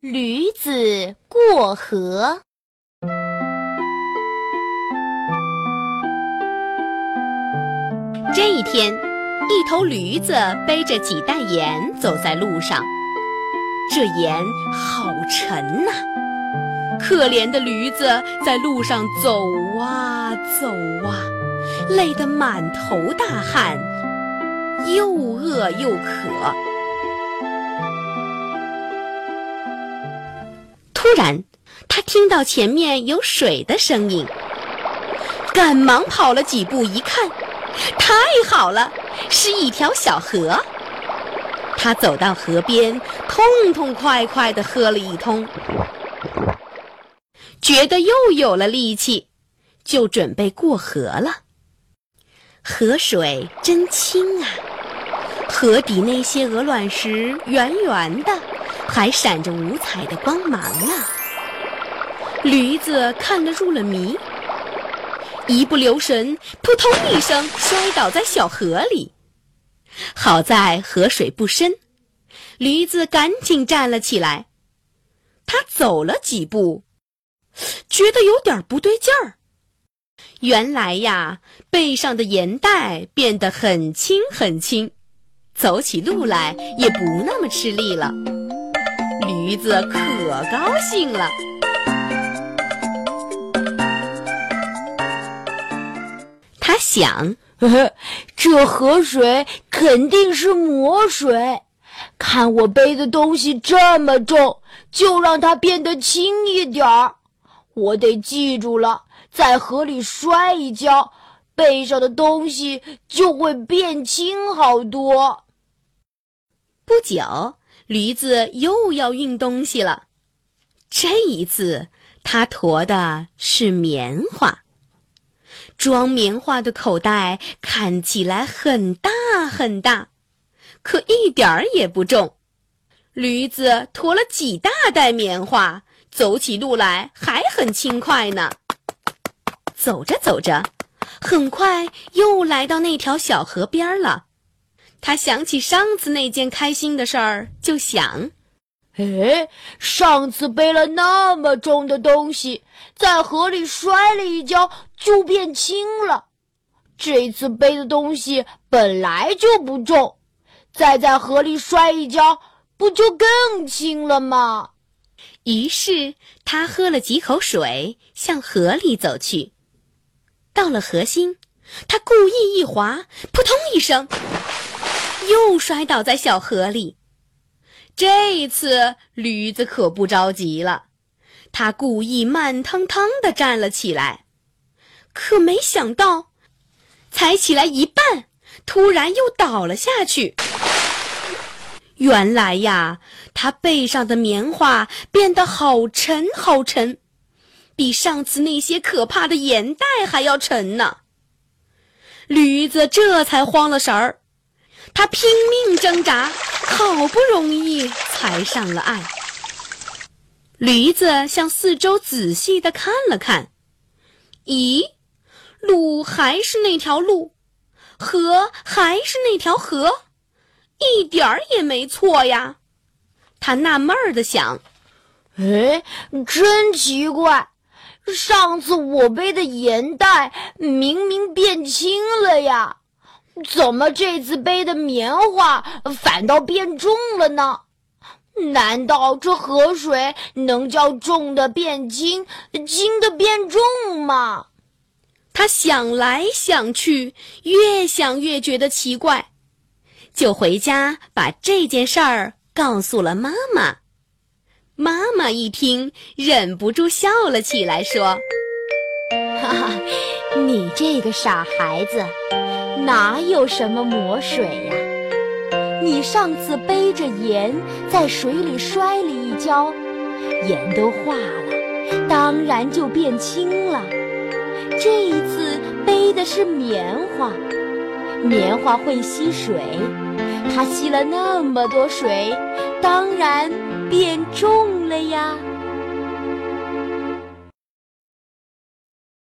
驴子过河。这一天，一头驴子背着几袋盐走在路上，这盐好沉呐！可怜的驴子在路上走啊走啊，累得满头大汗，又饿又渴。突然，他听到前面有水的声音，赶忙跑了几步，一看，太好了，是一条小河。他走到河边，痛痛快快地喝了一通，觉得又有了力气，就准备过河了。河水真清啊，河底那些鹅卵石圆圆的。还闪着五彩的光芒呢。驴子看了入了迷，一不留神，扑通一声摔倒在小河里。好在河水不深，驴子赶紧站了起来。他走了几步，觉得有点不对劲儿。原来呀，背上的盐袋变得很轻很轻，走起路来也不那么吃力了。驴子可高兴了，他想：呵呵这河水肯定是魔水。看我背的东西这么重，就让它变得轻一点儿。我得记住了，在河里摔一跤，背上的东西就会变轻好多。不久。驴子又要运东西了，这一次他驮的是棉花。装棉花的口袋看起来很大很大，可一点儿也不重。驴子驮了几大袋棉花，走起路来还很轻快呢。走着走着，很快又来到那条小河边了。他想起上次那件开心的事儿，就想：哎，上次背了那么重的东西，在河里摔了一跤，就变轻了。这次背的东西本来就不重，再在河里摔一跤，不就更轻了吗？于是他喝了几口水，向河里走去。到了河心，他故意一滑，扑通一声。又摔倒在小河里，这次驴子可不着急了，他故意慢腾腾地站了起来，可没想到，才起来一半，突然又倒了下去。原来呀，他背上的棉花变得好沉好沉，比上次那些可怕的盐袋还要沉呢。驴子这才慌了神儿。他拼命挣扎，好不容易才上了岸。驴子向四周仔细的看了看，咦，路还是那条路，河还是那条河，一点儿也没错呀。他纳闷儿的想：“哎，真奇怪，上次我背的盐袋明明变轻了呀。”怎么这次背的棉花反倒变重了呢？难道这河水能叫重的变轻，轻的变重吗？他想来想去，越想越觉得奇怪，就回家把这件事儿告诉了妈妈。妈妈一听，忍不住笑了起来，说：“哈哈，你这个傻孩子。”哪有什么魔水呀？你上次背着盐在水里摔了一跤，盐都化了，当然就变轻了。这一次背的是棉花，棉花会吸水，它吸了那么多水，当然变重了呀。